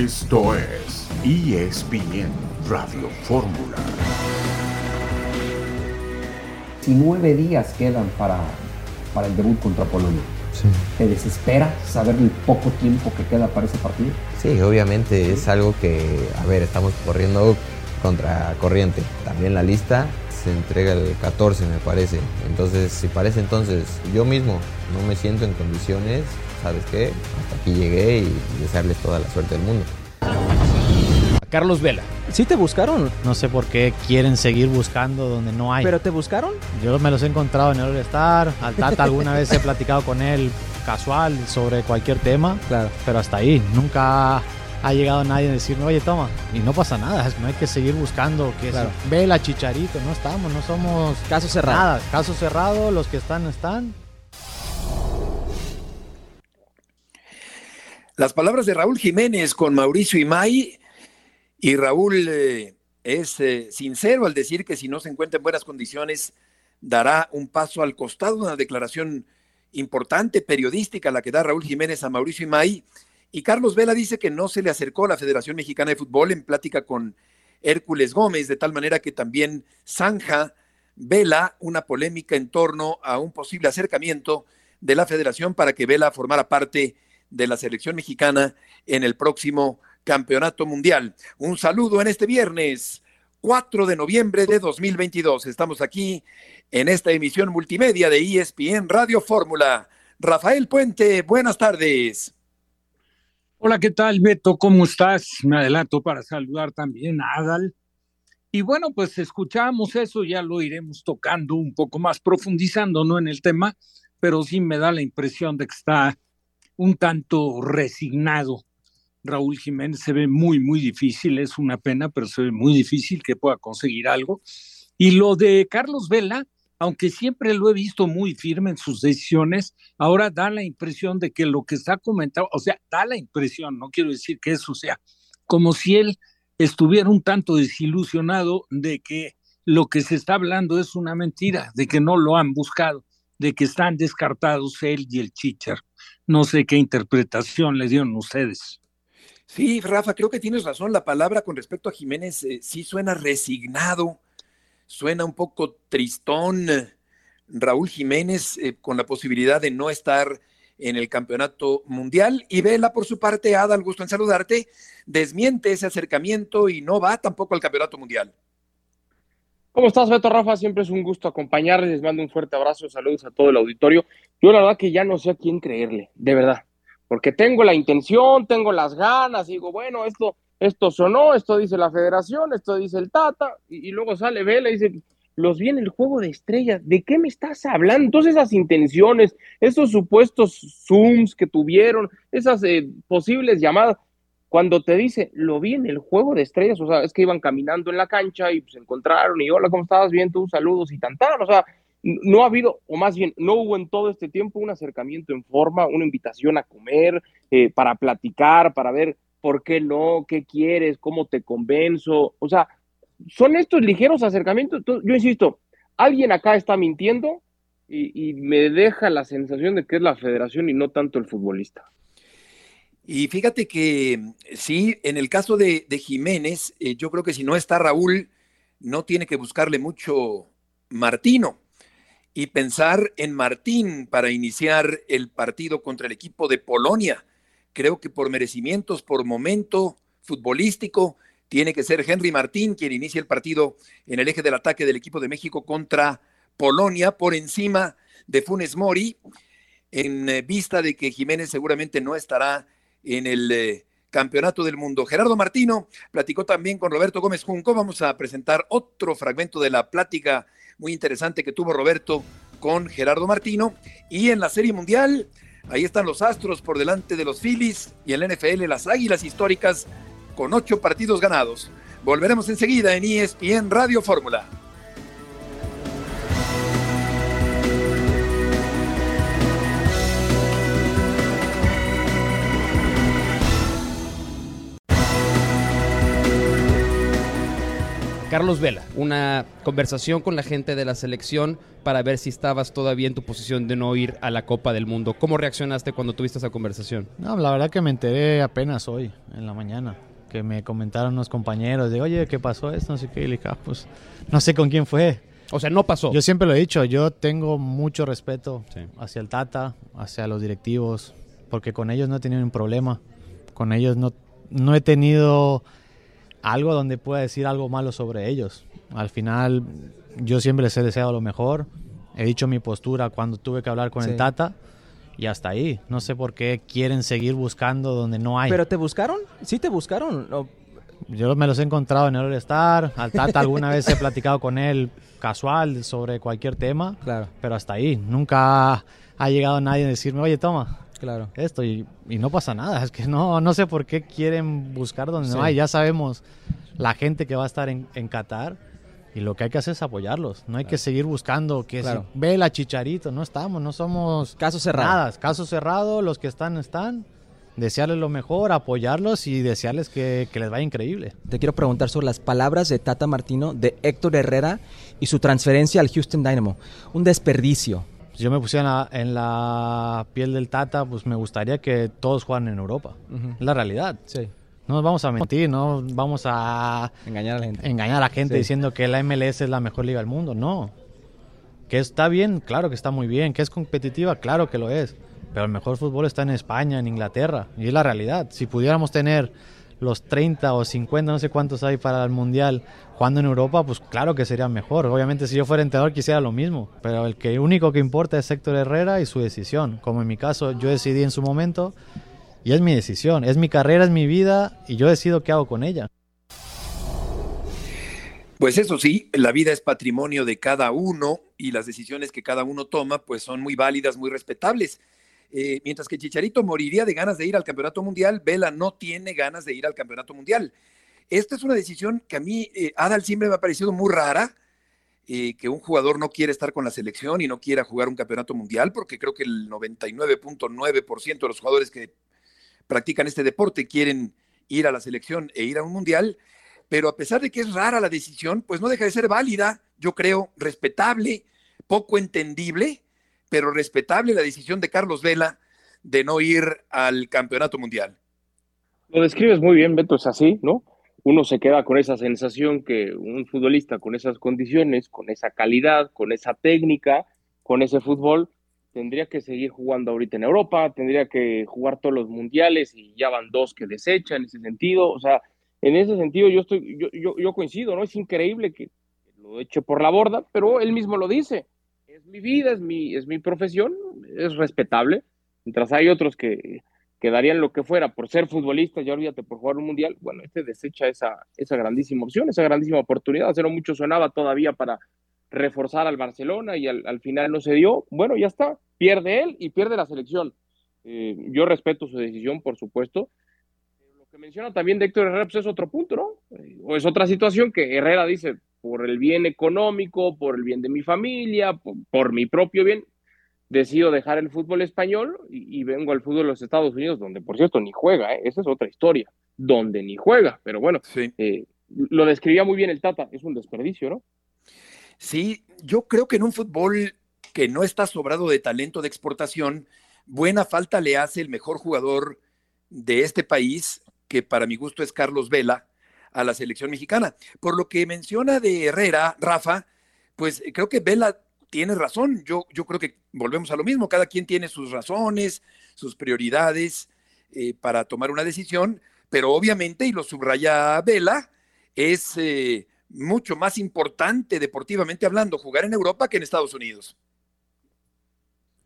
Esto es ESPN Radio Fórmula. 19 días quedan para, para el debut contra Polonia. ¿Te desespera saber el poco tiempo que queda para ese partido? Sí, obviamente es algo que, a ver, estamos corriendo contra corriente. También la lista se entrega el 14, me parece. Entonces, si parece entonces, yo mismo no me siento en condiciones, ¿sabes qué? Hasta aquí llegué y desearles toda la suerte del mundo. Carlos Vela. ¿Sí te buscaron? No sé por qué quieren seguir buscando donde no hay. ¿Pero te buscaron? Yo me los he encontrado en el All-Star. Al Tata alguna vez he platicado con él casual sobre cualquier tema. Claro. Pero hasta ahí. Nunca ha llegado nadie a decirme, oye, toma. Y no pasa nada. No hay que seguir buscando. Que Claro. Vela, Chicharito. No estamos. No somos Caso cerrado. nada. Caso cerrado. Los que están, están. Las palabras de Raúl Jiménez con Mauricio Imay y Raúl eh, es eh, sincero al decir que si no se encuentra en buenas condiciones dará un paso al costado, una declaración importante periodística la que da Raúl Jiménez a Mauricio Imay. Y Carlos Vela dice que no se le acercó a la Federación Mexicana de Fútbol en plática con Hércules Gómez, de tal manera que también zanja Vela una polémica en torno a un posible acercamiento de la federación para que Vela formara parte de la selección mexicana en el próximo campeonato mundial. Un saludo en este viernes 4 de noviembre de 2022. Estamos aquí en esta emisión multimedia de ESPN Radio Fórmula. Rafael Puente, buenas tardes. Hola, ¿qué tal, Beto? ¿Cómo estás? Me adelanto para saludar también a Adal. Y bueno, pues escuchamos eso, ya lo iremos tocando un poco más, profundizando, ¿no? En el tema, pero sí me da la impresión de que está un tanto resignado. Raúl Jiménez se ve muy, muy difícil, es una pena, pero se ve muy difícil que pueda conseguir algo. Y lo de Carlos Vela, aunque siempre lo he visto muy firme en sus decisiones, ahora da la impresión de que lo que está comentando, o sea, da la impresión, no quiero decir que eso sea, como si él estuviera un tanto desilusionado de que lo que se está hablando es una mentira, de que no lo han buscado, de que están descartados él y el Chichar. No sé qué interpretación le dieron ustedes. Sí, Rafa, creo que tienes razón. La palabra con respecto a Jiménez eh, sí suena resignado, suena un poco tristón. Raúl Jiménez eh, con la posibilidad de no estar en el campeonato mundial. Y Vela, por su parte, Ada, al gusto en saludarte, desmiente ese acercamiento y no va tampoco al campeonato mundial. ¿Cómo estás, Beto Rafa? Siempre es un gusto acompañarles. Les mando un fuerte abrazo, saludos a todo el auditorio. Yo la verdad que ya no sé a quién creerle, de verdad, porque tengo la intención, tengo las ganas, digo, bueno, esto, esto sonó, esto dice la federación, esto dice el Tata, y, y luego sale Vela y dice, los vi en el juego de estrellas, ¿de qué me estás hablando? Entonces esas intenciones, esos supuestos Zooms que tuvieron, esas eh, posibles llamadas, cuando te dice, lo vi en el juego de estrellas, o sea, es que iban caminando en la cancha y pues, se encontraron y hola, ¿cómo estabas? Bien, tú, saludos y tan, tan, o sea, no ha habido, o más bien, no hubo en todo este tiempo un acercamiento en forma, una invitación a comer, eh, para platicar, para ver por qué no, qué quieres, cómo te convenzo, o sea, son estos ligeros acercamientos. Yo insisto, alguien acá está mintiendo y, y me deja la sensación de que es la federación y no tanto el futbolista. Y fíjate que sí, en el caso de, Jiménez, eh, yo creo que si no está Raúl, no tiene que buscarle mucho Martino y pensar en Martín para iniciar el partido contra el equipo de Polonia. Creo que por merecimientos, por momento futbolístico, tiene que ser Henry Martín quien inicie el partido en el eje del ataque del equipo de México contra Polonia por encima de Funes Mori, en eh, vista de que Jiménez seguramente no estará en el eh, Campeonato del Mundo. Gerardo Martino platicó también con Roberto Gómez Junco. Vamos a presentar otro fragmento de la plática muy interesante que tuvo Roberto con Gerardo Martino. Y en la Serie Mundial, ahí están los Astros por delante de los Phillies y en la NFL las Águilas históricas con ocho partidos ganados. Volveremos enseguida en ESPN Radio Fórmula. Carlos Vela, una conversación con la gente de la selección para ver si estabas todavía en tu posición de no ir a la Copa del Mundo. ¿Cómo reaccionaste cuando tuviste esa conversación? No, la verdad que me enteré apenas hoy, en la mañana, que me comentaron unos compañeros de, oye, ¿qué pasó esto? No sé qué, y le dije, ah, pues no sé con quién fue. O sea, no pasó. Yo siempre lo he dicho, yo tengo mucho respeto hacia el Tata, hacia los directivos, porque con ellos no he tenido un problema. Con ellos no, no he tenido algo donde pueda decir algo malo sobre ellos. Al final, yo siempre les he deseado lo mejor. He dicho mi postura cuando tuve que hablar con el Tata y hasta ahí. No sé por qué quieren seguir buscando donde no hay. ¿Pero te buscaron? ¿Sí te buscaron? Yo me los he encontrado en el All-Star. Al Tata alguna vez he platicado con él casual sobre cualquier tema. Claro. Pero hasta ahí. Nunca ha llegado nadie a decirme, oye, toma, claro. esto y, no pasa nada. Es que no, no sé por qué quieren buscar donde no hay. Ya sabemos la gente que va a estar en, en, Qatar y lo que hay que hacer es apoyarlos. No hay que seguir buscando que Claro. si ve la chicharito. No estamos, no somos Caso cerrado. nada. Caso cerrado, los que están, están. Desearles lo mejor, apoyarlos y desearles que, que les vaya increíble. Te quiero preguntar sobre las palabras de Tata Martino, de Héctor Herrera y su transferencia al Houston Dynamo. Un desperdicio. Si yo me pusiera en la, piel del Tata, pues me gustaría que todos jugaran en Europa. Es la realidad. Sí. No nos vamos a mentir, no vamos a Engañar a la gente. engañar a la gente Sí. diciendo que la MLS es la mejor liga del mundo. No. Que está bien, claro que está muy bien. Que es competitiva, claro que lo es. Pero el mejor fútbol está en España, en Inglaterra. Y es la realidad. Si pudiéramos tener los 30 o 50, no sé cuántos hay para el Mundial, jugando en Europa, pues claro que sería mejor. Obviamente si yo fuera entrenador quisiera lo mismo. Pero el que único que importa es Héctor Herrera y su decisión. Como en mi caso, yo decidí en su momento y es mi decisión. Es mi carrera, es mi vida y yo decido qué hago con ella. Pues eso sí, la vida es patrimonio de cada uno y las decisiones que cada uno toma pues son muy válidas, muy respetables. Eh, mientras que Chicharito moriría de ganas de ir al Campeonato Mundial, Vela no tiene ganas de ir al Campeonato Mundial. Esta es una decisión que a mí, eh, Adal, siempre me ha parecido muy rara, eh, que un jugador no quiere estar con la selección y no quiera jugar un Campeonato Mundial, porque creo que el 99.9% de los jugadores que practican este deporte quieren ir a la selección e ir a un Mundial pero a pesar de que es rara la decisión, pues no deja de ser válida, yo creo, respetable, poco entendible, pero respetable la decisión de Carlos Vela de no ir al campeonato mundial. Lo describes muy bien, Beto, es así, ¿no? Uno se queda con esa sensación que un futbolista con esas condiciones, con esa calidad, con esa técnica, con ese fútbol, tendría que seguir jugando ahorita en Europa, tendría que jugar todos los mundiales y ya van dos que desecha en ese sentido, o sea, en ese sentido yo estoy, yo, yo, coincido, ¿no? Es increíble que lo eche por la borda, pero él mismo lo dice. Es mi vida, es mi, es mi profesión, es respetable. Mientras hay otros que, que darían lo que fuera por ser futbolista, ya olvídate por jugar un mundial, bueno, este desecha esa, esa grandísima opción, esa grandísima oportunidad. Hacer mucho sonaba todavía para reforzar al Barcelona y al, al, final no se dio. Bueno, ya está, pierde él y pierde la selección. Eh, yo respeto su decisión, por supuesto, que menciona también de Héctor Herrera, pues es otro punto, ¿no? O es otra situación que Herrera dice, por el bien económico, por el bien de mi familia, por mi propio bien, decido dejar el fútbol español y, y, vengo al fútbol de los Estados Unidos, donde por cierto ni juega, ¿eh? esa es otra historia, donde ni juega, pero bueno, sí. eh, lo describía muy bien el Tata, es un desperdicio, ¿no? Sí, yo creo que en un fútbol que no está sobrado de talento de exportación, buena falta le hace el mejor jugador de este país, que para mi gusto es Carlos Vela, a la selección mexicana. Por lo que menciona de Herrera, Rafa, pues creo que Vela tiene razón. Yo, yo creo que volvemos a lo mismo. Cada quien tiene sus razones, sus prioridades eh, para tomar una decisión, pero obviamente, y lo subraya Vela, es eh, mucho más importante deportivamente hablando jugar en Europa que en Estados Unidos.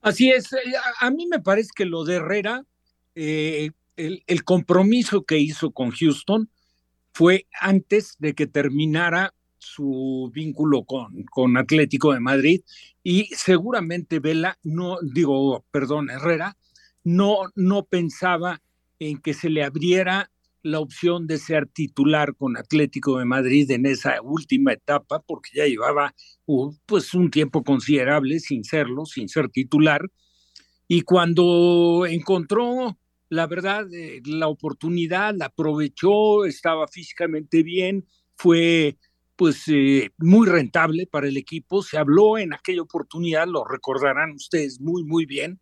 Así es. eh, A, mí me parece que lo de Herrera, el, el, compromiso que hizo con Houston fue antes de que terminara su vínculo con, con Atlético de Madrid y seguramente Vela, no digo, perdón, Herrera, no, no pensaba en que se le abriera la opción de ser titular con Atlético de Madrid en esa última etapa, porque ya llevaba pues un tiempo considerable sin serlo, sin ser titular, y cuando encontró la verdad, eh, la oportunidad la aprovechó, estaba físicamente bien, fue pues eh, muy rentable para el equipo. Se habló en aquella oportunidad, lo recordarán ustedes muy, muy bien.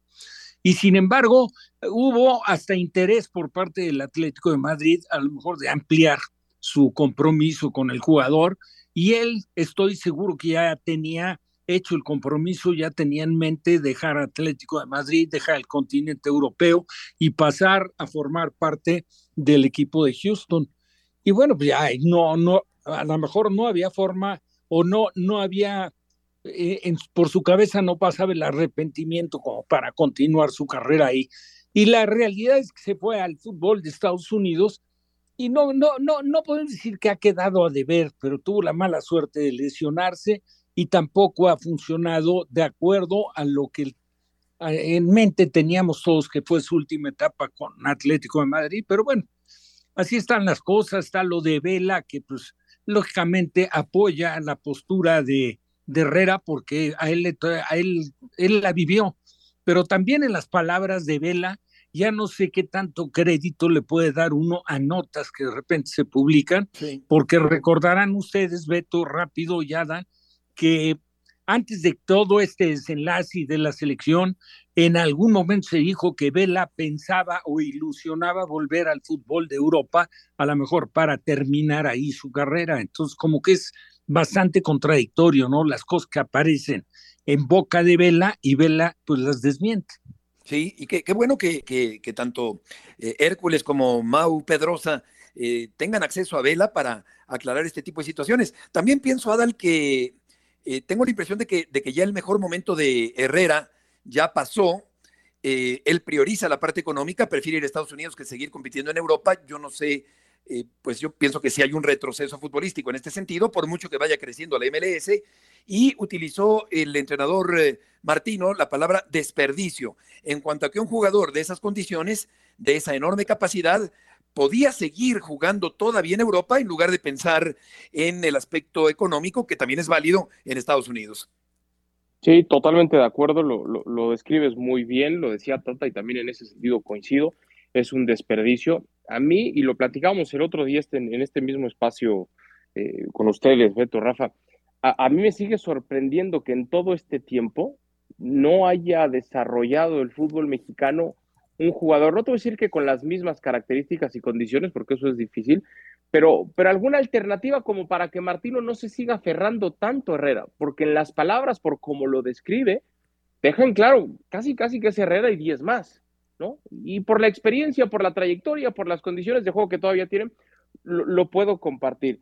Y sin embargo, hubo hasta interés por parte del Atlético de Madrid, a lo mejor de ampliar su compromiso con el jugador. Y él, estoy seguro que ya tenía hecho el compromiso, ya tenía en mente dejar Atlético de Madrid, dejar el continente europeo y pasar a formar parte del equipo de Houston. Y bueno, pues ya no, no, a lo mejor no había forma o no, no había, eh, por su cabeza no pasaba el arrepentimiento como para continuar su carrera ahí. Y la realidad es que se fue al fútbol de Estados Unidos y no, no, no, no podemos decir que ha quedado a deber, pero tuvo la mala suerte de lesionarse y tampoco ha funcionado de acuerdo a lo que en mente teníamos todos que fue su última etapa con Atlético de Madrid, pero bueno, así están las cosas, está lo de Vela, que pues lógicamente apoya la postura de, de Herrera porque a él, a él, él la vivió, pero también en las palabras de Vela, ya no sé qué tanto crédito le puede dar uno a notas que de repente se publican, porque recordarán ustedes, Beto, rápido, Yada, que antes de todo este desenlace de la selección, en algún momento se dijo que Vela pensaba o ilusionaba volver al fútbol de Europa, a lo mejor para terminar ahí su carrera. Entonces, como que es bastante contradictorio, ¿no? Las cosas que aparecen en boca de Vela y Vela pues las desmiente. Sí, y qué, bueno que, que, tanto eh, Hércules como Mau Pedrosa eh, tengan acceso a Vela para aclarar este tipo de situaciones. También pienso, Adal, que eh, tengo la impresión de que, de que ya el mejor momento de Herrera ya pasó. Eh, él prioriza la parte económica, prefiere ir a Estados Unidos que seguir compitiendo en Europa. Yo no sé, eh, pues yo pienso que sí hay un retroceso futbolístico en este sentido, por mucho que vaya creciendo la MLS. Y utilizó el entrenador Martino la palabra desperdicio, en cuanto a que un jugador de esas condiciones, de esa enorme capacidad, podía seguir jugando todavía en Europa en lugar de pensar en el aspecto económico, que también es válido en Estados Unidos. Sí, totalmente de acuerdo, lo, describes muy bien, lo decía Tata y también en ese sentido coincido, es un desperdicio. A mí, y lo platicamos el otro día este, en este mismo espacio eh, con ustedes, Beto, Rafa, a, a mí me sigue sorprendiendo que en todo este tiempo no haya desarrollado el fútbol mexicano un jugador, no te voy a decir que con las mismas características y condiciones, porque eso es difícil, pero, pero alguna alternativa como para que Martino no se siga aferrando tanto a Herrera, porque en las palabras, por como lo describe, dejan claro, casi, casi que es Herrera y 10 más, ¿no? Y por la experiencia, por la trayectoria, por las condiciones de juego que todavía tienen, lo, puedo compartir.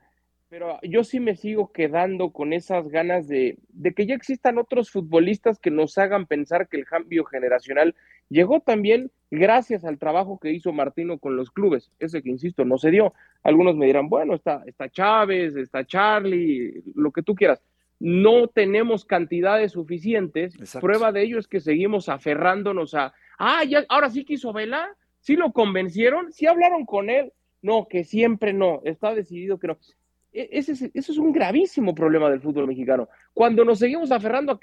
Pero yo sí me sigo quedando con esas ganas de, de que ya existan otros futbolistas que nos hagan pensar que el cambio generacional Llegó también gracias al trabajo que hizo Martino con los clubes, ese que insisto, no se dio. Algunos me dirán, bueno, está, está Chávez, está Charlie, lo que tú quieras. No tenemos cantidades suficientes. Prueba de ello es que seguimos aferrándonos a, ah, ya, ahora sí quiso Vela, sí lo convencieron, sí hablaron con él. No, que siempre no, está decidido que no. E, ese, eso es un gravísimo problema del fútbol mexicano. Cuando nos seguimos aferrando, a,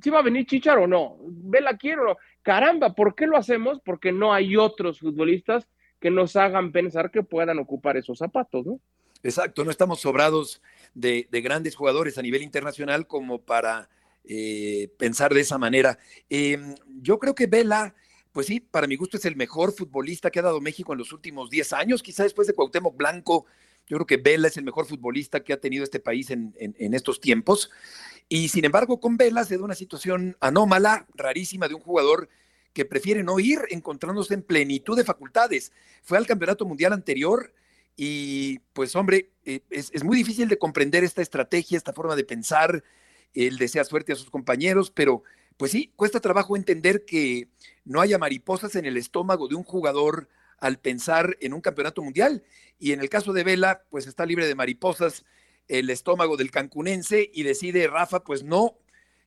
si va a venir Chichar o no, Vela quiero o no. Caramba, ¿por qué lo hacemos? Porque no hay otros futbolistas que nos hagan pensar que puedan ocupar esos zapatos, ¿no? Exacto, no estamos sobrados de, grandes jugadores a nivel internacional como para eh, pensar de esa manera. Em, yo creo que Vela, pues sí, para mi gusto es el mejor futbolista que ha dado México en los últimos 10 años, quizá después de Cuauhtémoc Blanco, yo creo que Vela es el mejor futbolista que ha tenido este país en, estos tiempos. Y sin embargo, con Vela se da una situación anómala, rarísima, de un jugador que prefiere no ir encontrándose en plenitud de facultades. Fue al campeonato mundial anterior y pues hombre, eh, es, muy difícil de comprender esta estrategia, esta forma de pensar. Él desea suerte a sus compañeros, pero pues sí, cuesta trabajo entender que no haya mariposas en el estómago de un jugador al pensar en un campeonato mundial. Y en el caso de Vela, pues está libre de mariposas el estómago del cancunense y decide Rafa, pues no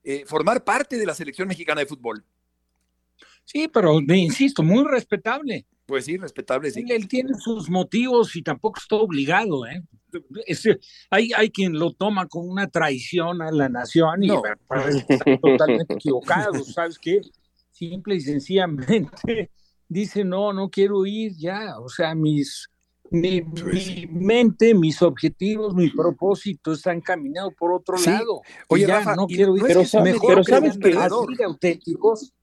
eh, formar parte de la selección mexicana de fútbol. Sí, pero insisto, muy respetable. Pues sí, respetable, sí. Él, tiene sus motivos y tampoco está obligado, ¿eh? hay, hay quien lo toma como una traición a la nación y está totalmente equivocado, ¿sabes qué? Simple y sencillamente dice, no, no quiero ir ya, o sea, mis, mi, mente, mis objetivos, mi propósito están caminados por otro lado. Oye, Rafa, no quiero ir, pero, mejor sabes que auténticos.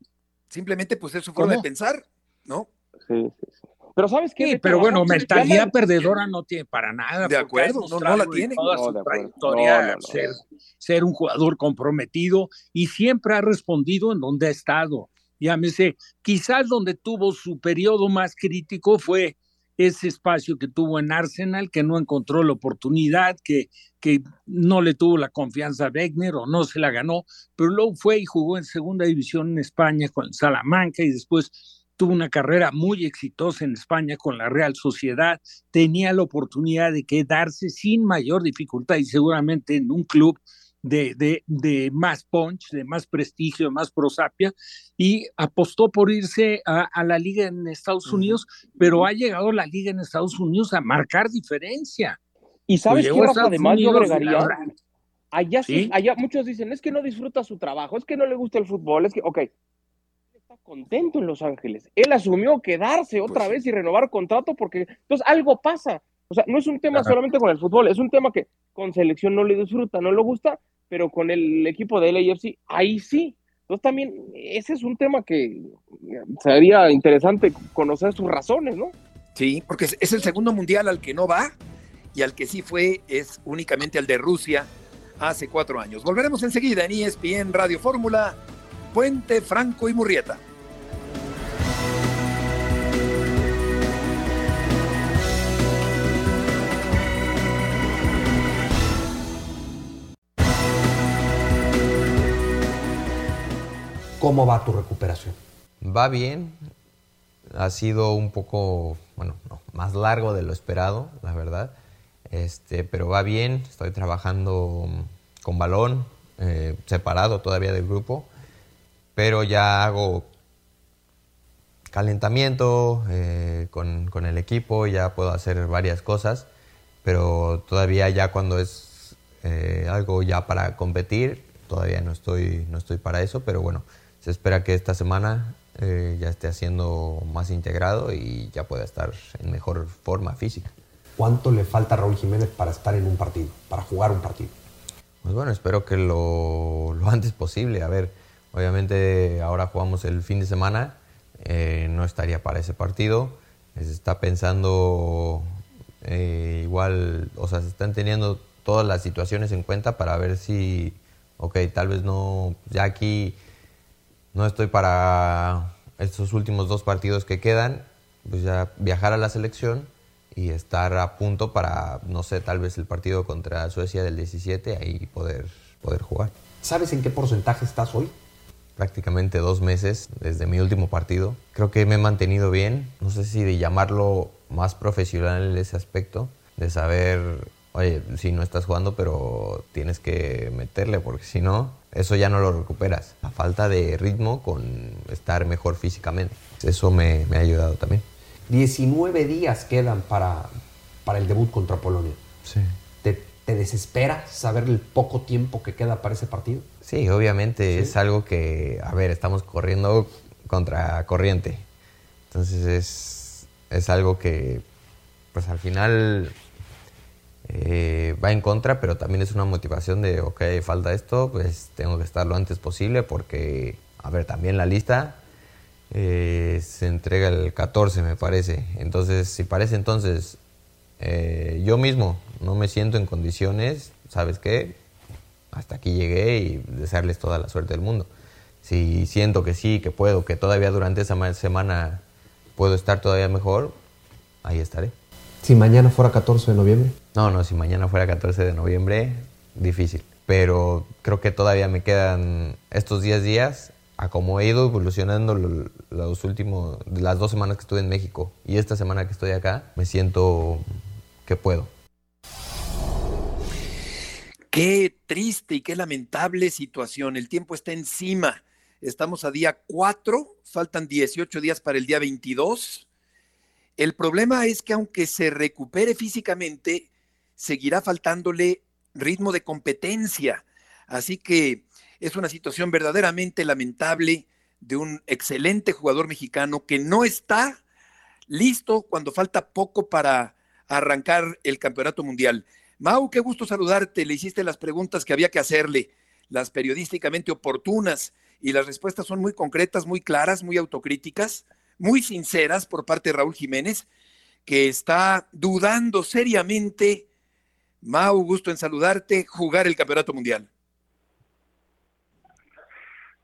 Simplemente, pues es su forma de pensar, ¿no? Sí, sí, sí. Pero sabes qué? pero bueno, mentalidad perdedora no tiene para nada. De acuerdo, no, no, la tiene. Toda su trayectoria, ser, ser un jugador comprometido y siempre ha respondido en donde ha estado. Llámese, quizás donde tuvo su periodo más crítico fue ese espacio que tuvo en Arsenal, que no encontró la oportunidad, que, que no le tuvo la confianza a Wegner o no se la ganó, pero luego fue y jugó en segunda división en España con Salamanca y después tuvo una carrera muy exitosa en España con la Real Sociedad, tenía la oportunidad de quedarse sin mayor dificultad y seguramente en un club de, de, de, más punch, de más prestigio, de más prosapia, y apostó por irse a, a la liga en Estados Unidos, pero ha llegado la liga en Estados Unidos a marcar diferencia. Y sabes qué, además yo agregaría, allá sí, allá muchos dicen, es que no disfruta su trabajo, es que no le gusta el fútbol, es que, ok, está contento en Los Ángeles, él asumió quedarse otra pues vez y renovar contrato porque entonces algo pasa, o sea, no es un tema solamente con el fútbol, es un tema que con selección no le disfruta, no le gusta, pero con el equipo de LAFC, ahí sí. Entonces también ese es un tema que sería interesante conocer sus razones, ¿no? Sí, porque es el segundo mundial al que no va y al que sí fue es únicamente al de Rusia hace cuatro años. Volveremos enseguida en ESPN Radio Fórmula, Puente, Franco y Murrieta. ¿Cómo va tu recuperación? Va bien. Ha sido un poco, bueno, más largo de lo esperado, la verdad. Este, pero va bien. Estoy trabajando con balón, eh, separado todavía del grupo. Pero ya hago calentamiento eh, con, el equipo, ya puedo hacer varias cosas. Pero todavía ya cuando es eh, algo ya para competir, todavía no estoy, no estoy para eso. Pero bueno, se espera que esta semana eh, ya esté haciendo más integrado y ya pueda estar en mejor forma física. ¿Cuánto le falta a Raúl Jiménez para estar en un partido, para jugar un partido? Pues bueno, espero que lo, lo antes posible. A ver, obviamente ahora jugamos el fin de semana, eh, no estaría para ese partido. Se está pensando eh, igual, o sea, se están teniendo todas las situaciones en cuenta para ver si, ok, tal vez no, ya aquí no estoy para estos últimos dos partidos que quedan, pues ya viajar a la selección y estar a punto para, no sé, tal vez el partido contra Suecia del 17, ahí poder, poder jugar. ¿Sabes en qué porcentaje estás hoy? Prácticamente dos meses desde mi último partido. Creo que me he mantenido bien, no sé si de llamarlo más profesional en ese aspecto, de saber, oye, si no estás jugando, pero tienes que meterle, porque si no, eso ya no lo recuperas. La falta de ritmo con estar mejor físicamente. Eso me, ha ayudado también. 19 días quedan para, para el debut contra Polonia. Sí. ¿Te, desespera saber el poco tiempo que queda para ese partido? Sí, obviamente es algo que, a ver, estamos corriendo contra corriente. Entonces es, es algo que, pues al final eh, va en contra, pero también es una motivación de, ok, falta esto, pues tengo que estar lo antes posible porque, a ver, también la lista eh, se entrega el 14, me parece. Entonces, si parece entonces, eh, yo mismo no me siento en condiciones, ¿sabes qué? Hasta aquí llegué y desearles toda la suerte del mundo. Si siento que sí, que puedo, que todavía durante esa semana puedo estar todavía mejor, ahí estaré. Si mañana fuera 14 de noviembre. No, no, si mañana fuera 14 de noviembre, difícil. Pero creo que todavía me quedan estos 10 días a como he ido evolucionando los últimos, las dos semanas que estuve en México y esta semana que estoy acá, me siento que puedo. Qué triste y qué lamentable situación. El tiempo está encima. Estamos a día 4, faltan 18 días para el día 22 el problema es que aunque se recupere físicamente, seguirá faltándole ritmo de competencia. Así que es una situación verdaderamente lamentable de un excelente jugador mexicano que no está listo cuando falta poco para arrancar el campeonato mundial. Mau, qué gusto saludarte. Le hiciste las preguntas que había que hacerle, las periodísticamente oportunas, y las respuestas son muy concretas, muy claras, muy autocríticas, muy sinceras por parte de Raúl Jiménez, que está dudando seriamente, Mau, gusto en saludarte, jugar el campeonato mundial.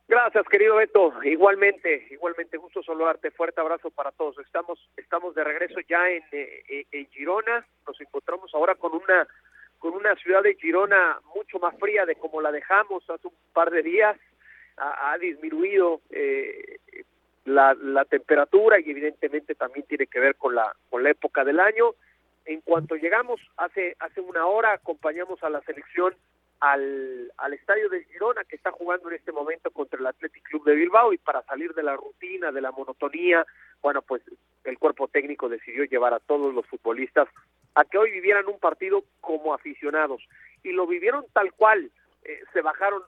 Gracias, querido Beto. Igualmente, igualmente, gusto saludarte. Fuerte abrazo para todos. Estamos, estamos de regreso ya en, eh, en Girona. Nos encontramos ahora con una con una ciudad de Girona mucho más fría de como la dejamos hace un par de días. Ha, disminuido eh, la, la, temperatura y evidentemente también tiene que ver con la, con la época del año. En cuanto llegamos hace, hace una hora, acompañamos a la selección al, al estadio de Girona que está jugando en este momento contra el Athletic Club de Bilbao y para salir de la rutina, de la monotonía, bueno, pues el cuerpo técnico decidió llevar a todos los futbolistas a que hoy vivieran un partido como aficionados y lo vivieron tal cual, eh, se bajaron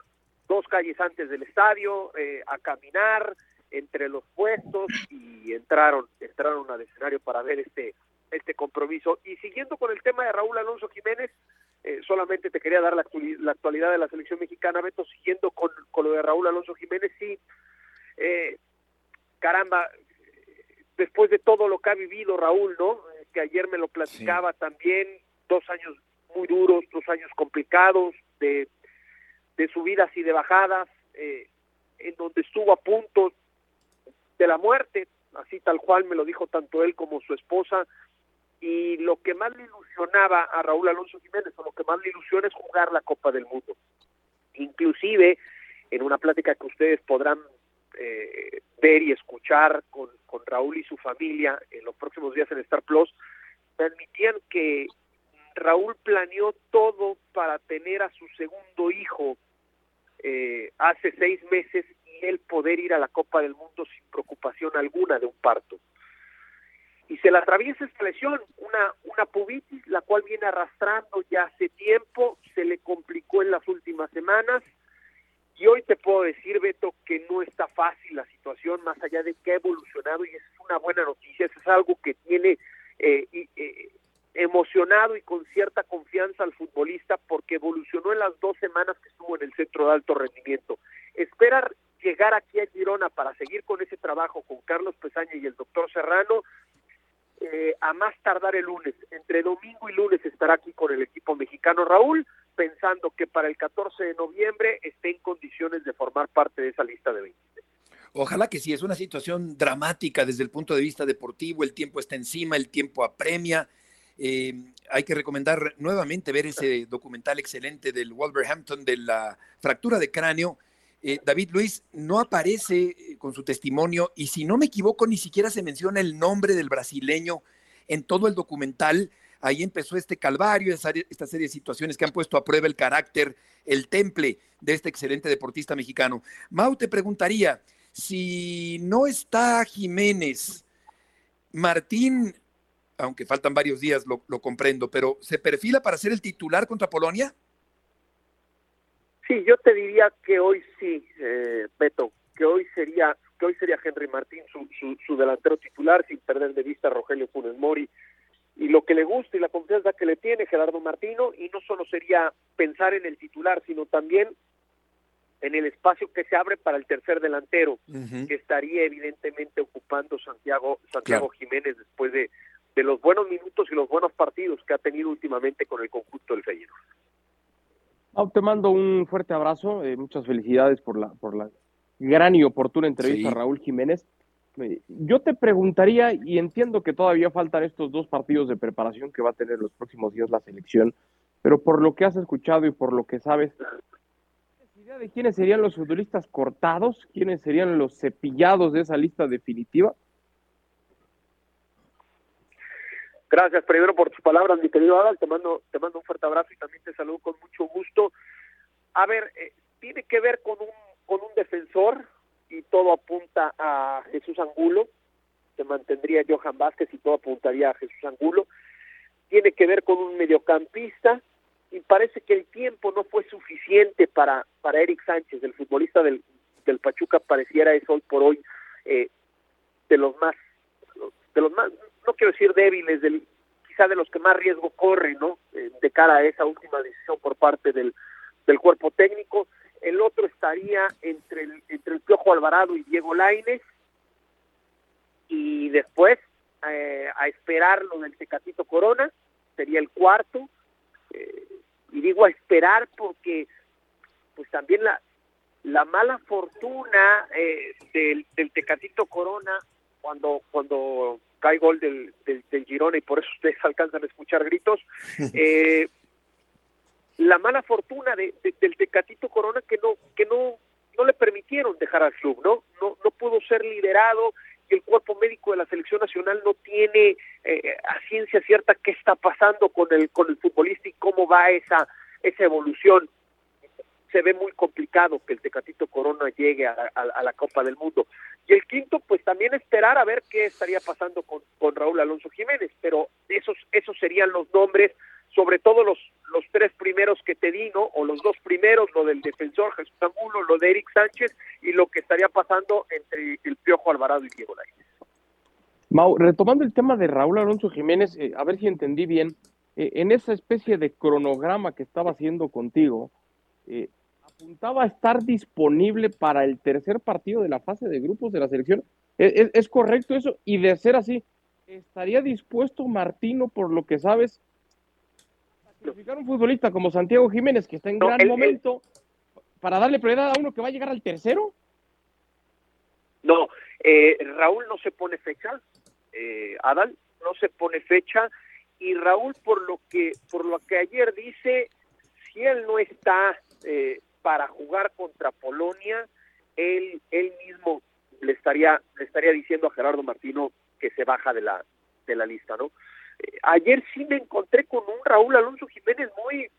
dos calles antes del estadio eh, a caminar entre los puestos y entraron entraron al escenario para ver este este compromiso y siguiendo con el tema de Raúl Alonso Jiménez eh, solamente te quería dar la, actualidad de la selección mexicana, Beto, siguiendo con, con lo de Raúl Alonso Jiménez, sí, eh, caramba, después de todo lo que ha vivido Raúl, ¿no? Eh, que ayer me lo platicaba también, dos años muy duros, dos años complicados, de, de subidas y de bajadas, en donde estuvo a punto de la muerte, así tal cual me lo dijo tanto él como su esposa, y lo que más le ilusionaba a Raúl Alonso Jiménez, o lo que más le ilusiona es jugar la Copa del Mundo. Inclusive, en una plática que ustedes podrán eh, ver y escuchar con, con Raúl y su familia en los próximos días en Star Plus, me admitían que Raúl planeó todo para tener a su segundo hijo eh, hace seis meses él poder ir a la Copa del Mundo sin preocupación alguna de un parto y se le atraviesa esta lesión, una, una pubitis, la cual viene arrastrando ya hace tiempo, se le complicó en las últimas semanas, y hoy te puedo decir, Beto, que no está fácil la situación, más allá de que ha evolucionado, y es una buena noticia, eso es algo que tiene eh, eh, emocionado y con cierta confianza al futbolista, porque evolucionó en las dos semanas que estuvo en el centro de alto rendimiento. Esperar llegar aquí a Girona para seguir con ese trabajo con Carlos Pesaña y el doctor Serrano, eh, a más tardar el lunes, entre domingo y lunes estará aquí con el equipo mexicano Raúl, pensando que para el 14 de noviembre esté en condiciones de formar parte de esa lista de 20. Ojalá que sí, es una situación dramática desde el punto de vista deportivo, el tiempo está encima, el tiempo apremia. Eh, hay que recomendar nuevamente ver ese documental excelente del Wolverhampton de la fractura de cráneo eh, David Luis no aparece eh, con su testimonio y si no me equivoco ni siquiera se menciona el nombre del brasileño en todo el documental. Ahí empezó este calvario, esta serie de situaciones que han puesto a prueba el carácter, el temple de este excelente deportista mexicano. Mau, te preguntaría, si no está Jiménez, Martín, aunque faltan varios días, lo, lo comprendo, pero ¿se perfila para ser el titular contra Polonia? Sí, yo te diría que hoy sí, eh, Beto, que hoy sería que hoy sería Henry Martín su, su, delantero titular, sin perder de vista a Rogelio Funes Mori. Y lo que le gusta y la confianza que le tiene Gerardo Martino, y no solo sería pensar en el titular, sino también en el espacio que se abre para el tercer delantero, que estaría evidentemente ocupando Santiago, Santiago Jiménez después de, de los buenos minutos y los buenos partidos que ha tenido últimamente con el conjunto del Feyenoord te mando un fuerte abrazo, eh, muchas felicidades por la, por la gran y oportuna entrevista a Raúl Jiménez. Yo te preguntaría, y entiendo que todavía faltan estos dos partidos de preparación que va a tener los próximos días la selección, pero por lo que has escuchado y por lo que sabes, ¿tienes idea de quiénes serían los futbolistas cortados? ¿Quiénes serían los cepillados de esa lista definitiva? Gracias primero por tus palabras, mi querido Adal. Te mando, te mando un fuerte abrazo y también te saludo con mucho gusto. A ver, eh, tiene que ver con un, con un defensor y todo apunta a Jesús Angulo. Se mantendría Johan Vázquez y todo apuntaría a Jesús Angulo. Tiene que ver con un mediocampista y parece que el tiempo no fue suficiente para, para Eric Sánchez, el futbolista del, del Pachuca, pareciera eso hoy por hoy eh, de los más de los más no quiero decir débiles, del, quizá de los que más riesgo corre, ¿no? Eh, de cara a esa última decisión por parte del, del cuerpo técnico. El otro estaría entre el, entre el Piojo Alvarado y Diego Laines. Y después eh, a esperar lo del Tecatito Corona, sería el cuarto. Eh, y digo a esperar porque pues también la, la mala fortuna del, del Tecatito Corona cuando cuando cae gol del, del, del, Girona y por eso ustedes alcanzan a escuchar gritos eh, la mala fortuna de, de, del Tecatito Corona que no que no no le permitieron dejar al club no no no pudo ser liderado y el cuerpo médico de la selección nacional no tiene eh, a ciencia cierta qué está pasando con el con el futbolista y cómo va esa esa evolución se ve muy complicado que el Tecatito Corona llegue a, la Copa del Mundo. Y el quinto, pues también esperar a ver qué estaría pasando con, con Raúl Alonso Jiménez, pero esos, esos serían los nombres, sobre todo los, los tres primeros que te di, ¿no? O los dos primeros, lo del defensor Jesús Angulo, lo de Eric Sánchez y lo que estaría pasando entre el Piojo Alvarado y Diego Lainez. Mau, retomando el tema de Raúl Alonso Jiménez, eh, a ver si entendí bien, eh, en esa especie de cronograma que estaba haciendo contigo, eh, apuntaba a estar disponible para el tercer partido de la fase de grupos de la selección. ¿Es, es, es correcto eso? Y de ser así, ¿estaría dispuesto Martino, por lo que sabes, a sacrificar un futbolista como Santiago Jiménez, que está en no, gran momento, para darle prioridad a uno que va a llegar al tercero? No, eh, Raúl no se pone fecha, eh, Adal no se pone fecha, y Raúl, por lo que, por lo que ayer dice, si él no está eh, para jugar contra Polonia, él, él mismo le estaría, le estaría diciendo a Gerardo Martino que se baja de la, de la lista, ¿no? Eh, ayer sí me encontré con un Raúl Alonso Jiménez muy,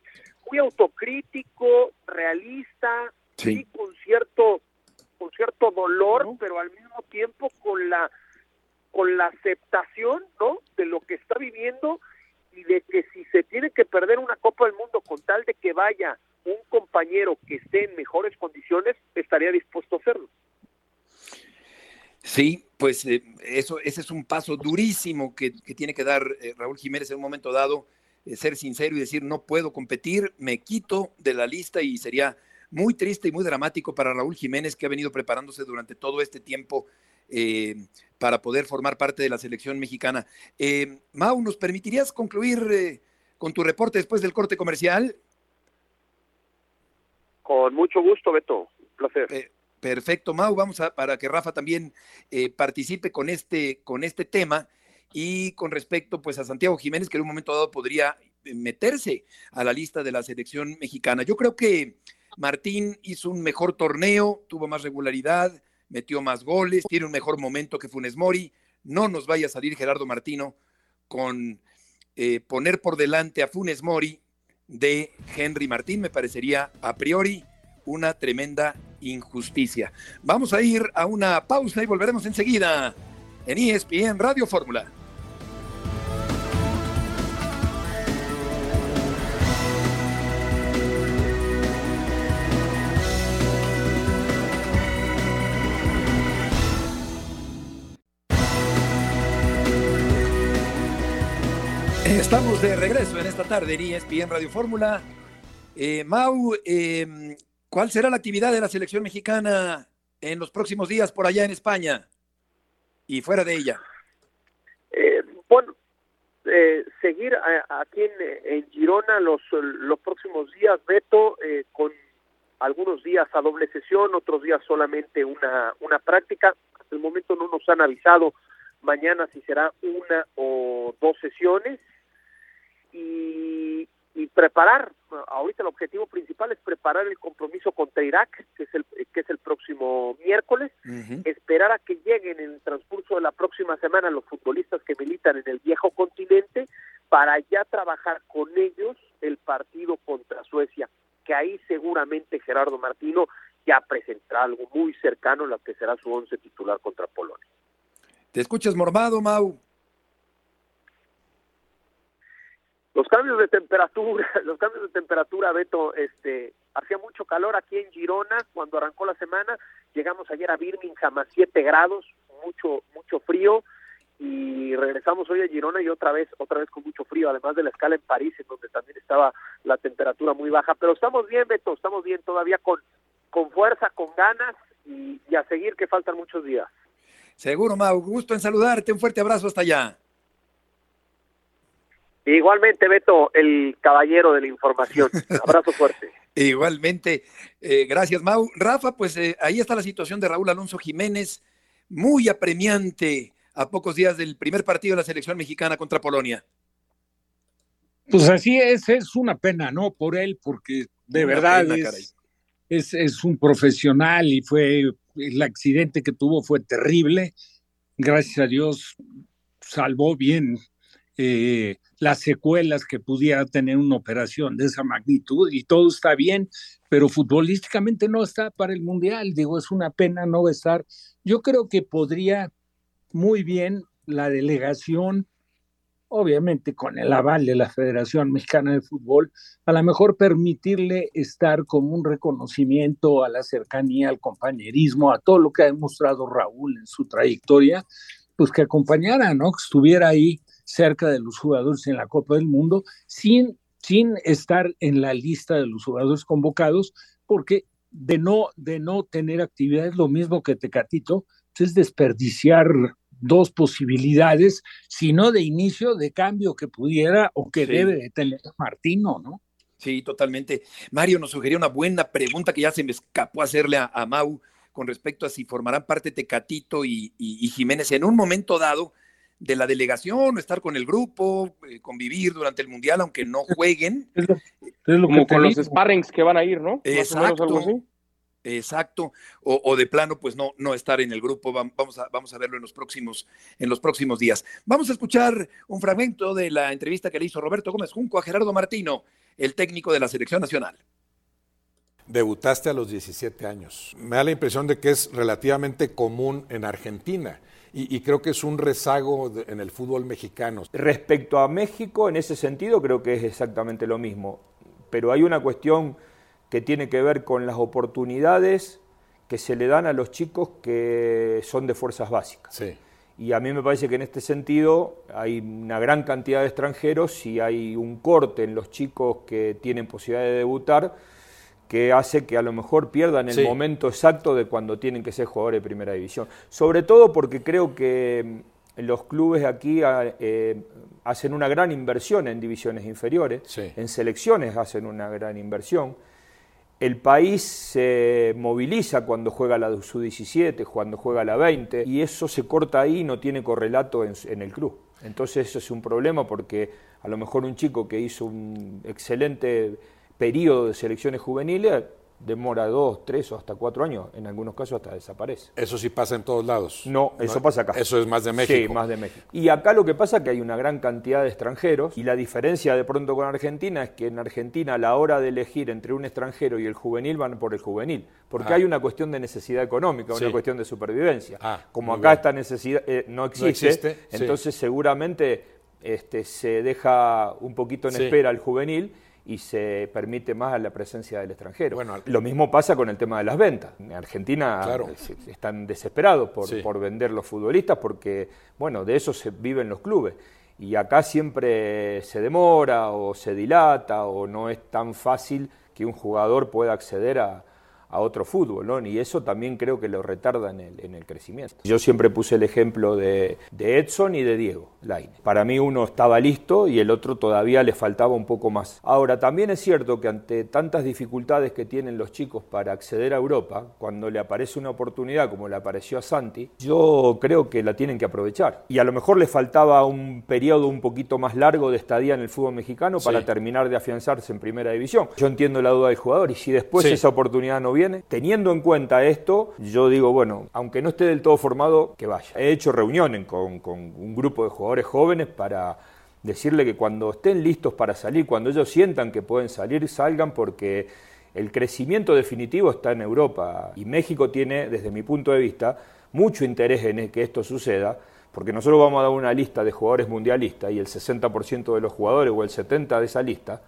muy autocrítico, realista, sí. sí con cierto, con cierto dolor, ¿no? pero al mismo tiempo con la, con la aceptación, ¿no? De lo que está viviendo y de que si se tiene que perder una Copa del Mundo con tal de que vaya un compañero que esté en mejores condiciones estaría dispuesto a hacerlo. Sí, pues eh, eso, ese es un paso durísimo que, que tiene que dar eh, Raúl Jiménez en un momento dado, eh, ser sincero y decir no puedo competir, me quito de la lista y sería muy triste y muy dramático para Raúl Jiménez que ha venido preparándose durante todo este tiempo para poder formar parte de la selección mexicana. Mau, ¿nos permitirías concluir con tu reporte después del corte comercial? Con mucho gusto, Beto. Placer. Eh, perfecto, Mau. Vamos a para que Rafa también eh, participe con este, con este tema y con respecto pues a Santiago Jiménez, que en un momento dado podría meterse a la lista de la selección mexicana. Yo creo que Martín hizo un mejor torneo, tuvo más regularidad, metió más goles, tiene un mejor momento que Funes Mori. No nos vaya a salir Gerardo Martino con eh, poner por delante a Funes Mori de Henry Martín, me parecería a priori una tremenda injusticia. Vamos a ir a una pausa y volveremos enseguida en ESPN Radio Fórmula. De regreso en esta tarde en ESPN Radio Fórmula. Eh, Mau, eh, ¿cuál será la actividad de la selección mexicana en los próximos días por allá en España y fuera de ella? Eh, bueno, seguir a, aquí en, Girona los, los próximos días, Beto, con algunos días a doble sesión, otros días solamente una, una práctica. Hasta el momento no nos han avisado mañana si será una o dos sesiones y, y, preparar, ahorita el objetivo principal es preparar el compromiso contra Irak, que es el, que es el próximo miércoles, uh -huh. esperar a que lleguen en el transcurso de la próxima semana los futbolistas que militan en el viejo continente para ya trabajar con ellos el partido contra Suecia, que ahí seguramente Gerardo Martino ya presentará algo muy cercano a lo que será su once titular contra Polonia. ¿Te escuchas mormado, Mau? Los cambios de temperatura, los cambios de temperatura, Beto, este, hacía mucho calor aquí en Girona cuando arrancó la semana, llegamos ayer a Birmingham a 7 grados, mucho, mucho frío, y regresamos hoy a Girona y otra vez, otra vez con mucho frío, además de la escala en París, en donde también estaba la temperatura muy baja, pero estamos bien, Beto, estamos bien todavía con, con fuerza, con ganas y, y a seguir que faltan muchos días. Seguro, Mau, gusto en saludarte, un fuerte abrazo hasta allá. Igualmente, Beto, el caballero de la información. Abrazo fuerte. Igualmente, eh, gracias, Mau. Rafa, pues eh, ahí está la situación de Raúl Alonso Jiménez, muy apremiante a pocos días del primer partido de la selección mexicana contra Polonia. Pues así es, es una pena, ¿no? Por él, porque de Una verdad pena, es, caray. es, es un profesional y fue el accidente que tuvo fue terrible. Gracias a Dios salvó bien eh, las secuelas que pudiera tener una operación de esa magnitud y todo está bien, pero futbolísticamente no está para el Mundial. Digo, es una pena no estar. Yo creo que podría muy bien la delegación, obviamente con el aval de la Federación Mexicana de Fútbol, a lo mejor permitirle estar como un reconocimiento a la cercanía, al compañerismo, a todo lo que ha demostrado Raúl en su trayectoria, pues que acompañara, ¿no? Que estuviera ahí cerca de los jugadores en la Copa del Mundo, sin, sin estar en la lista de los jugadores convocados, porque de no, de no tener actividad es lo mismo que Tecatito, pues es desperdiciar dos posibilidades, sino de inicio, de cambio que pudiera o que Sí. debe de tener Martino, ¿no? Sí, totalmente. Mario nos sugería una buena pregunta que ya se me escapó hacerle a, a Mau con respecto a si formarán parte Tecatito y, y- y Jiménez en un momento dado de la delegación, estar con el grupo, eh, convivir durante el Mundial, aunque no jueguen. Es lo, es lo Como con los digo. sparrings que van a ir, ¿no? Exacto. algo así. Exacto, o, o de plano, pues no, no estar en el grupo. Vam- Vamos a, vamos a verlo en los próximos, en los próximos días. Vamos a escuchar un fragmento de la entrevista que le hizo Roberto Gómez Junco a Gerardo Martino, el técnico de la selección nacional. Debutaste a los 17 años. Me da la impresión de que es relativamente común en Argentina y, y creo que es un rezago de- en el fútbol mexicano. Respecto a México, en ese sentido creo que es exactamente lo mismo. Pero hay una cuestión que tiene que ver con las oportunidades que se le dan a los chicos que son de fuerzas básicas. Sí. Y a mí me parece que en este sentido hay una gran cantidad de extranjeros y hay un corte en los chicos que tienen posibilidad de debutar que hace que a lo mejor pierdan el Sí. momento exacto de cuando tienen que ser jugadores de primera división. Sobre todo porque creo que mm, los clubes aquí ah, eh, hacen una gran inversión en divisiones inferiores, Sí. en selecciones hacen una gran inversión. El país se moviliza cuando juega la sub-17, cuando juega la 20, y eso se corta ahí y no tiene correlato en, en el club. Entonces eso es un problema porque a lo mejor un chico que hizo un excelente periodo de selecciones juveniles demora dos, tres o hasta cuatro años, en algunos casos hasta desaparece. Eso sí pasa en todos lados. No, eso pasa acá. Eso es más de México. Sí, más de México. Y acá lo que pasa es que hay una gran cantidad de extranjeros y la diferencia de pronto con Argentina es que en Argentina a la hora de elegir entre un extranjero y el juvenil van por el juvenil, porque Ah. hay una cuestión de necesidad económica, Sí. una cuestión de supervivencia. Ah, Como acá bien. esta necesidad eh, no existe, existe, sí. entonces seguramente este, se deja un poquito en Sí. espera al juvenil y se permite más la presencia del extranjero. Bueno, Lo mismo pasa con el tema de las ventas. En Argentina Claro. eh, están desesperados por, Sí. por vender los futbolistas porque, bueno, de eso se viven los clubes. Y acá siempre se demora o se dilata o no es tan fácil que un jugador pueda acceder a, a otro fútbol, ¿no? Y eso también creo que lo retarda en el, en el crecimiento. Yo siempre puse el ejemplo de, de Edson y de Diego Para mí uno estaba listo y el otro todavía le faltaba un poco más. Ahora, también es cierto que ante tantas dificultades que tienen los chicos para acceder a Europa, cuando le aparece una oportunidad como le apareció a Santi, yo creo que la tienen que aprovechar. Y a lo mejor le faltaba un periodo un poquito más largo de estadía en el fútbol mexicano para Sí. terminar de afianzarse en primera división. Yo entiendo la duda del jugador y si después Sí. esa oportunidad no viene, teniendo en cuenta esto, yo digo, bueno, aunque no esté del todo formado, que vaya. He hecho reuniones con, con un grupo de jugadores jóvenes para decirle que cuando estén listos para salir, cuando ellos sientan que pueden salir, salgan porque el crecimiento definitivo está en Europa. Y México tiene, desde mi punto de vista, mucho interés en que esto suceda, porque nosotros vamos a dar una lista de jugadores mundialistas y el 60% de los jugadores o el 70% de esa lista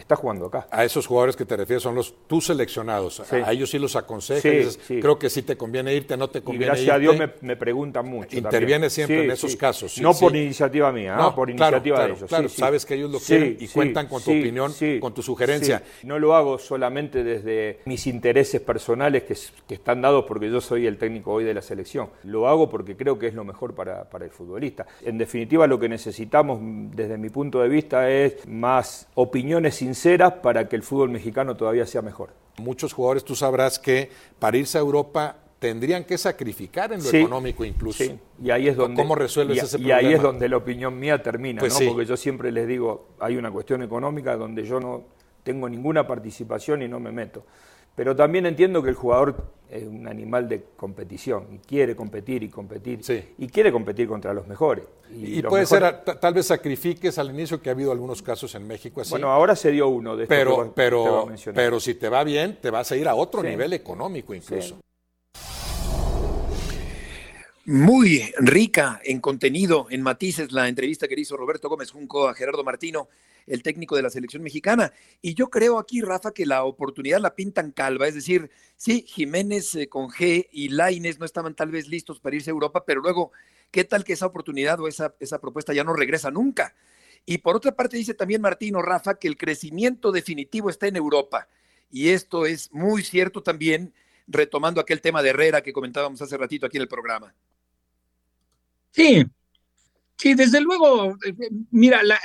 está jugando acá. A esos jugadores que te refieres son los tus seleccionados. A ellos sí los aconsejas. Creo que sí te conviene irte, no te conviene y gracias a Dios me, preguntan mucho. Interviene siempre en esos casos. no por iniciativa mía, no, por iniciativa de ellos. Claro, sabes que ellos lo quieren y cuentan con tu opinión, con tu sugerencia. No lo hago solamente desde mis intereses personales que, que, están dados porque yo soy el técnico hoy de la selección. Lo hago porque creo que es lo mejor para, para el futbolista. En definitiva, lo que necesitamos desde mi punto de vista es más opiniones sinceras para que el fútbol mexicano todavía sea mejor. Muchos jugadores, tú sabrás que para irse a Europa tendrían que sacrificar en lo económico incluso. Sí. Y ahí es donde cómo resuelves ese problema. Y ahí es donde la opinión mía termina, pues ¿no? Porque yo siempre les digo, hay una cuestión económica donde yo no tengo ninguna participación y no me meto. Pero también entiendo que el jugador es un animal de competición y quiere competir y competir y quiere competir contra los mejores. Y, puede ser, tal vez sacrifiques al inicio, que ha habido algunos casos en México así. Bueno, ahora se dio uno de estos pero, pero, pero si te va bien, te vas a ir a otro nivel económico incluso muy rica en contenido, en matices, la entrevista que hizo Roberto Gómez Junco a Gerardo Martino, el técnico de la selección mexicana. Y yo creo aquí, Rafa, que la oportunidad la pintan calva, es decir, sí, Jiménez eh, con G y Laines no estaban tal vez listos para irse a Europa, pero luego, ¿qué tal que esa oportunidad o esa, esa propuesta ya no regresa nunca? Y por otra parte dice también Martino, Rafa, que el crecimiento definitivo está en Europa. Y esto es muy cierto también, retomando aquel tema de Herrera que comentábamos hace ratito aquí en el programa. Sí, sí, desde luego, eh, mira, la,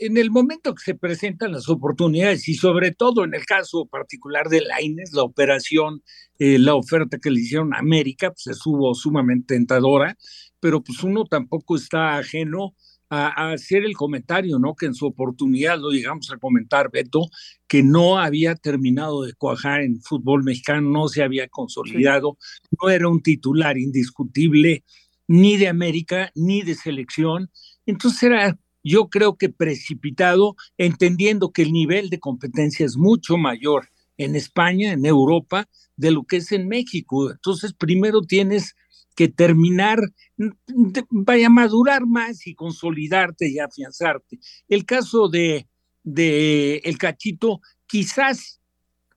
en el momento que se presentan las oportunidades y sobre todo en el caso particular de Laines, la operación, eh, la oferta que le hicieron a América, pues estuvo sumamente tentadora, pero pues uno tampoco está ajeno a, hacer el comentario, ¿no? Que en su oportunidad lo llegamos a comentar, Beto, que no había terminado de cuajar en fútbol mexicano, no se había consolidado, no era un titular indiscutible ni de América, ni de selección. Entonces era, yo creo que precipitado, entendiendo que el nivel de competencia es mucho mayor en España, en Europa, de lo que es en México. Entonces, primero tienes que terminar, vaya a madurar más y consolidarte y afianzarte. El caso de, de el cachito, quizás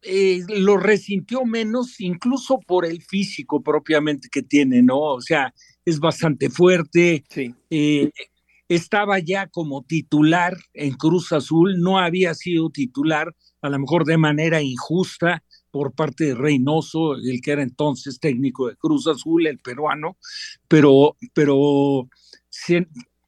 eh, lo resintió menos, incluso por el físico propiamente que tiene, ¿no? O sea, es bastante fuerte. Eh, estaba ya como titular en Cruz Azul, no había sido titular, a lo mejor de manera injusta por parte de Reynoso, el que era entonces técnico de Cruz Azul, el peruano, pero, pero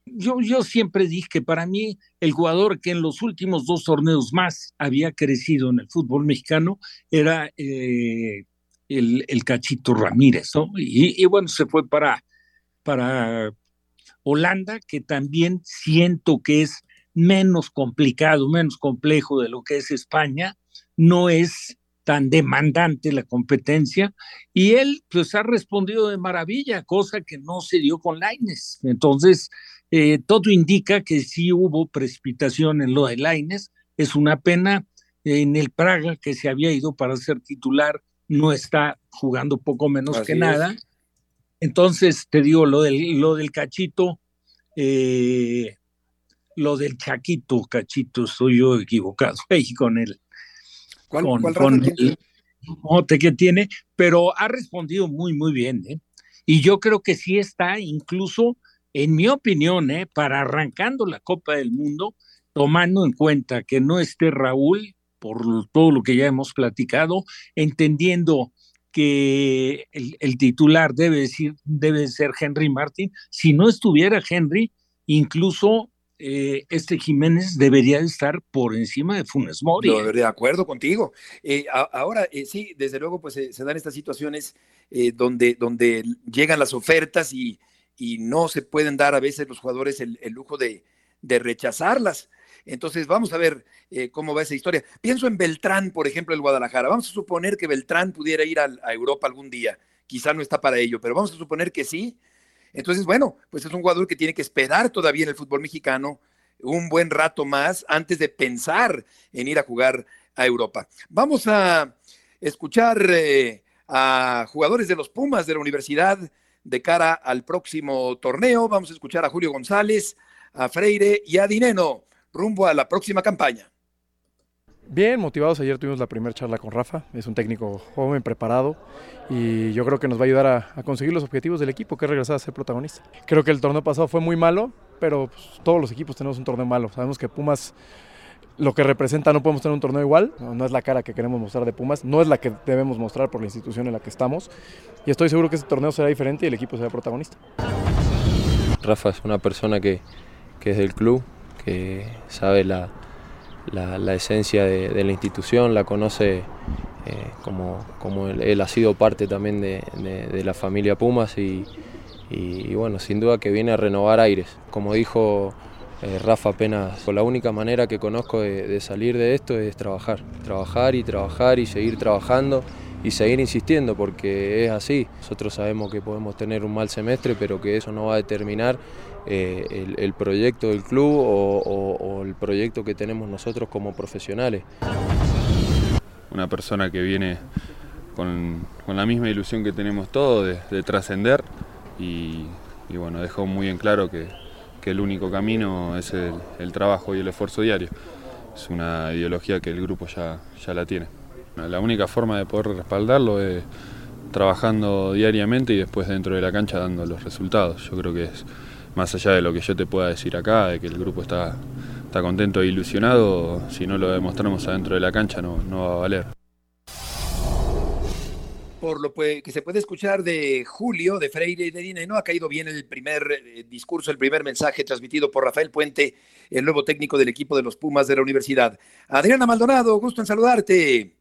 yo, yo siempre dije que para mí el jugador que en los últimos dos torneos más había crecido en el fútbol mexicano era eh, el, el, Cachito Ramírez, ¿no? y, bueno, se fue para, para Holanda, que también siento que es menos complicado, menos complejo de lo que es España, no es tan demandante la competencia y él pues ha respondido de maravilla, cosa que no se dio con Laines. Entonces, eh, todo indica que sí hubo precipitación en lo de Laines, es una pena en el Praga que se había ido para ser titular, no está jugando poco menos que nada. Entonces, te digo, lo del, lo del cachito, eh, lo del chaquito, cachito, estoy yo equivocado ahí con él. ¿Cuál, con, el mote que tiene, pero ha respondido muy, muy bien. ¿eh? Y yo creo que sí está, incluso, en mi opinión, ¿eh? para arrancando la Copa del Mundo, tomando en cuenta que no esté Raúl, por todo lo que ya hemos platicado, entendiendo que el, titular debe, decir, debe ser Henry Martin. Si no estuviera Henry, incluso eh, este Jiménez debería estar por encima de Funes Mori. ¿eh? de acuerdo contigo. Eh, ahora, sí, desde luego, pues se dan estas situaciones donde, donde llegan las ofertas y, y, no se pueden dar a veces los jugadores el, lujo de, de rechazarlas. Entonces, vamos a ver eh, cómo va esa historia. Pienso en Beltrán, por ejemplo, el Guadalajara. Vamos a suponer que Beltrán pudiera ir a, Europa algún día. Quizá no está para ello, pero vamos a suponer que sí. Entonces, bueno, pues es un jugador que tiene que esperar todavía en el fútbol mexicano un buen rato más antes de pensar en ir a jugar a Europa. Vamos a escuchar eh, a jugadores de los Pumas de la universidad de cara al próximo torneo. Vamos a escuchar a Julio González, a Freire y a Dineno rumbo a la próxima campaña. Bien, motivados. Ayer tuvimos la primera charla con Rafa. Es un técnico joven, preparado y yo creo que nos va a ayudar a, conseguir los objetivos del equipo, que es regresar a ser protagonista. Creo que el torneo pasado fue muy malo, pero pues, todos los equipos tenemos un torneo malo. Sabemos que Pumas lo que representa no podemos tener un torneo igual, no, es la cara que queremos mostrar de Pumas, no es la que debemos mostrar por la institución en la que estamos y estoy seguro que este torneo será diferente y el equipo será protagonista. Rafa es una persona que, que es del club, que sabe la, la, esencia de, la institución, la conoce eh, como, como él, ha sido parte también de, la familia Pumas y, bueno, sin duda que viene a renovar aires. Como dijo eh, Rafa apenas, la única manera que conozco de, salir de esto es trabajar, trabajar y trabajar y seguir trabajando y seguir insistiendo porque es así. Nosotros sabemos que podemos tener un mal semestre, pero que eso no va a determinar eh, el, proyecto del club o, el proyecto que tenemos nosotros como profesionales. Una persona que viene con, la misma ilusión que tenemos todos de, trascender y, bueno, dejó muy en claro que, el único camino es el, trabajo y el esfuerzo diario. Es una ideología que el grupo ya, ya la tiene. La única forma de poder respaldarlo es trabajando diariamente y después dentro de la cancha dando los resultados. Yo creo que es más allá de lo que yo te pueda decir acá, de que el grupo está, está contento e ilusionado, si no lo demostramos adentro de la cancha no, no va a valer. Por lo que se puede escuchar de Julio, de Freire y de Dina, no ha caído bien el primer eh, discurso, el primer mensaje transmitido por Rafael Puente, el nuevo técnico del equipo de los Pumas de la universidad. Adriana Maldonado, gusto en saludarte.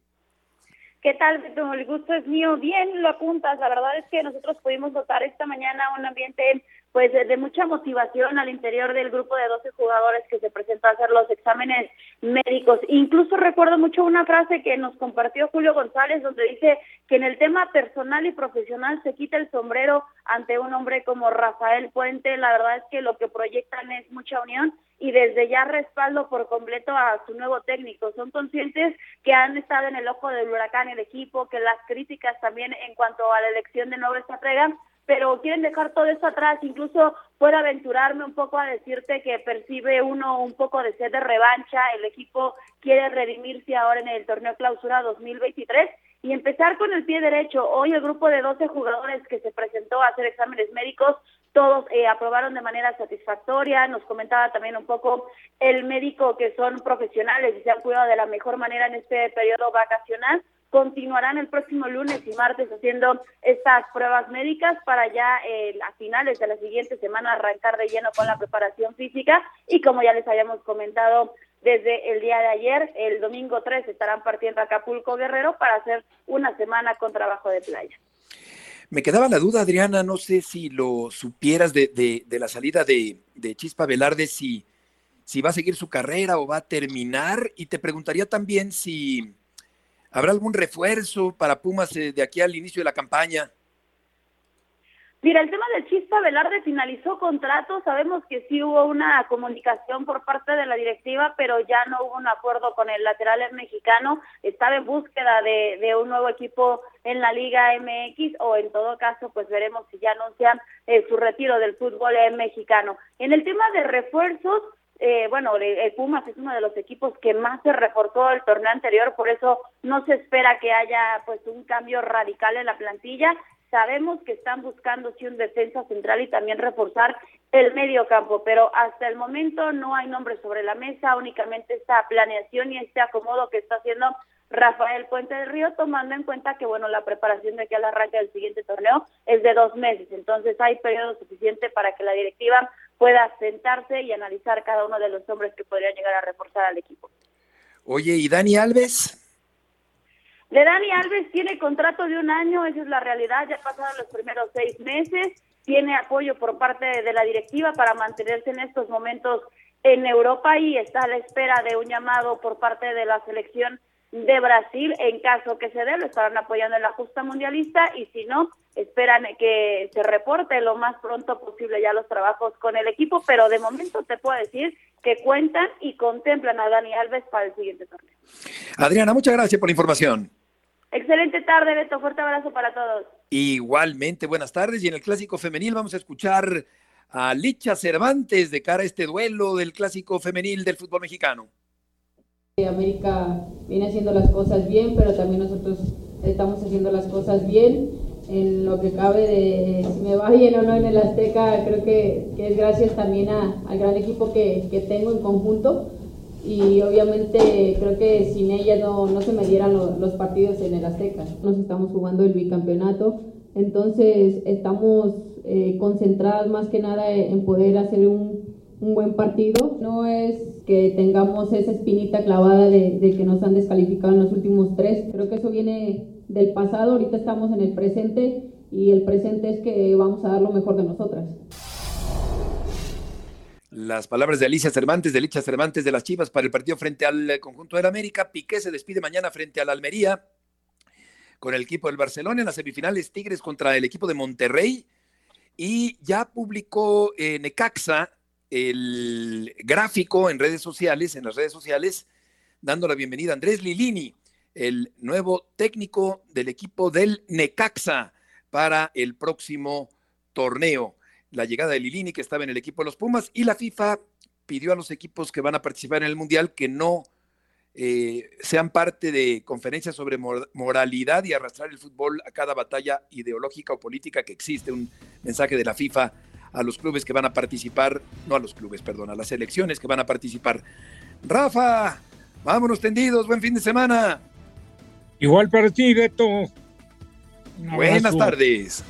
¿Qué tal, El gusto es mío. Bien lo apuntas. La verdad es que nosotros pudimos notar esta mañana un ambiente pues de mucha motivación al interior del grupo de 12 jugadores que se presentó a hacer los exámenes médicos. Incluso recuerdo mucho una frase que nos compartió Julio González donde dice que en el tema personal y profesional se quita el sombrero ante un hombre como Rafael Puente. La verdad es que lo que proyectan es mucha unión y desde ya respaldo por completo a su nuevo técnico. Son conscientes que han estado en el ojo del huracán el equipo, que las críticas también en cuanto a la elección de nuevo estrategas pero quieren dejar todo eso atrás. Incluso puedo aventurarme un poco a decirte que percibe uno un poco de sed de revancha. El equipo quiere redimirse ahora en el torneo clausura 2023 y empezar con el pie derecho. Hoy el grupo de 12 jugadores que se presentó a hacer exámenes médicos, todos eh, aprobaron de manera satisfactoria. Nos comentaba también un poco el médico que son profesionales y se han cuidado de la mejor manera en este periodo vacacional continuarán el próximo lunes y martes haciendo estas pruebas médicas para ya eh, a finales de la siguiente semana arrancar de lleno con la preparación física y como ya les habíamos comentado desde el día de ayer, el domingo 3 estarán partiendo a Acapulco Guerrero para hacer una semana con trabajo de playa. Me quedaba la duda, Adriana, no sé si lo supieras de, de, la salida de, de, Chispa Velarde, si, si va a seguir su carrera o va a terminar, y te preguntaría también si ¿Habrá algún refuerzo para Pumas eh, de aquí al inicio de la campaña? Mira, el tema del Chispa Velarde finalizó contrato. Sabemos que sí hubo una comunicación por parte de la directiva, pero ya no hubo un acuerdo con el lateral mexicano. Estaba en búsqueda de, un nuevo equipo en la Liga MX o en todo caso, pues veremos si ya anuncian eh, su retiro del fútbol mexicano. En el tema de refuerzos, eh, bueno, el Pumas es uno de los equipos que más se reforzó el torneo anterior, por eso no se espera que haya pues un cambio radical en la plantilla. Sabemos que están buscando sí un defensa central y también reforzar el medio campo, pero hasta el momento no hay nombre sobre la mesa, únicamente esta planeación y este acomodo que está haciendo Rafael Puente del Río, tomando en cuenta que bueno la preparación de que al arranque del siguiente torneo es de dos meses, entonces hay periodo suficiente para que la directiva pueda sentarse y analizar cada uno de los hombres que podrían llegar a reforzar al equipo. Oye, ¿y Dani Alves? De Dani Alves tiene contrato de un año, esa es la realidad, ya pasaron los primeros seis meses, tiene apoyo por parte de la directiva para mantenerse en estos momentos en Europa y está a la espera de un llamado por parte de la selección de Brasil en caso que se dé, lo estarán apoyando en la justa mundialista y si no, esperan que se reporte lo más pronto posible ya los trabajos con el equipo, pero de momento te puedo decir que cuentan y contemplan a Dani Alves para el siguiente torneo. Adriana, muchas gracias por la información. Excelente tarde, Beto. Fuerte abrazo para todos. Igualmente, buenas tardes. Y en el clásico femenil vamos a escuchar a Licha Cervantes de cara a este duelo del clásico femenil del fútbol mexicano. América viene haciendo las cosas bien, pero también nosotros estamos haciendo las cosas bien. En lo que cabe de si me va bien o no en el Azteca, creo que, es gracias también al gran equipo que, que, tengo en conjunto. Y obviamente creo que sin ella no, no se me dieran los partidos en el Azteca. Nos estamos jugando el bicampeonato, entonces estamos eh, concentradas más que nada en poder hacer un, un buen partido. No es que tengamos esa espinita clavada de, que nos han descalificado en los últimos tres. Creo que eso viene del pasado, ahorita estamos en el presente y el presente es que vamos a dar lo mejor de nosotras. Las palabras de Alicia Cervantes, de Alicia Cervantes de las Chivas para el partido frente al conjunto del América. Piqué se despide mañana frente al Almería con el equipo del Barcelona en las semifinales Tigres contra el equipo de Monterrey. Y ya publicó eh, Necaxa el gráfico en redes sociales, en las redes sociales, dando la bienvenida a Andrés Lilini, el nuevo técnico del equipo del Necaxa para el próximo torneo. La llegada de Lilini, que estaba en el equipo de los Pumas, y la FIFA pidió a los equipos que van a participar en el Mundial que no eh, sean parte de conferencias sobre moralidad y arrastrar el fútbol a cada batalla ideológica o política que existe. Un mensaje de la FIFA a los clubes que van a participar, no a los clubes, perdón, a las selecciones que van a participar. Rafa, vámonos tendidos, buen fin de semana. Igual para ti, Beto. Buenas tardes.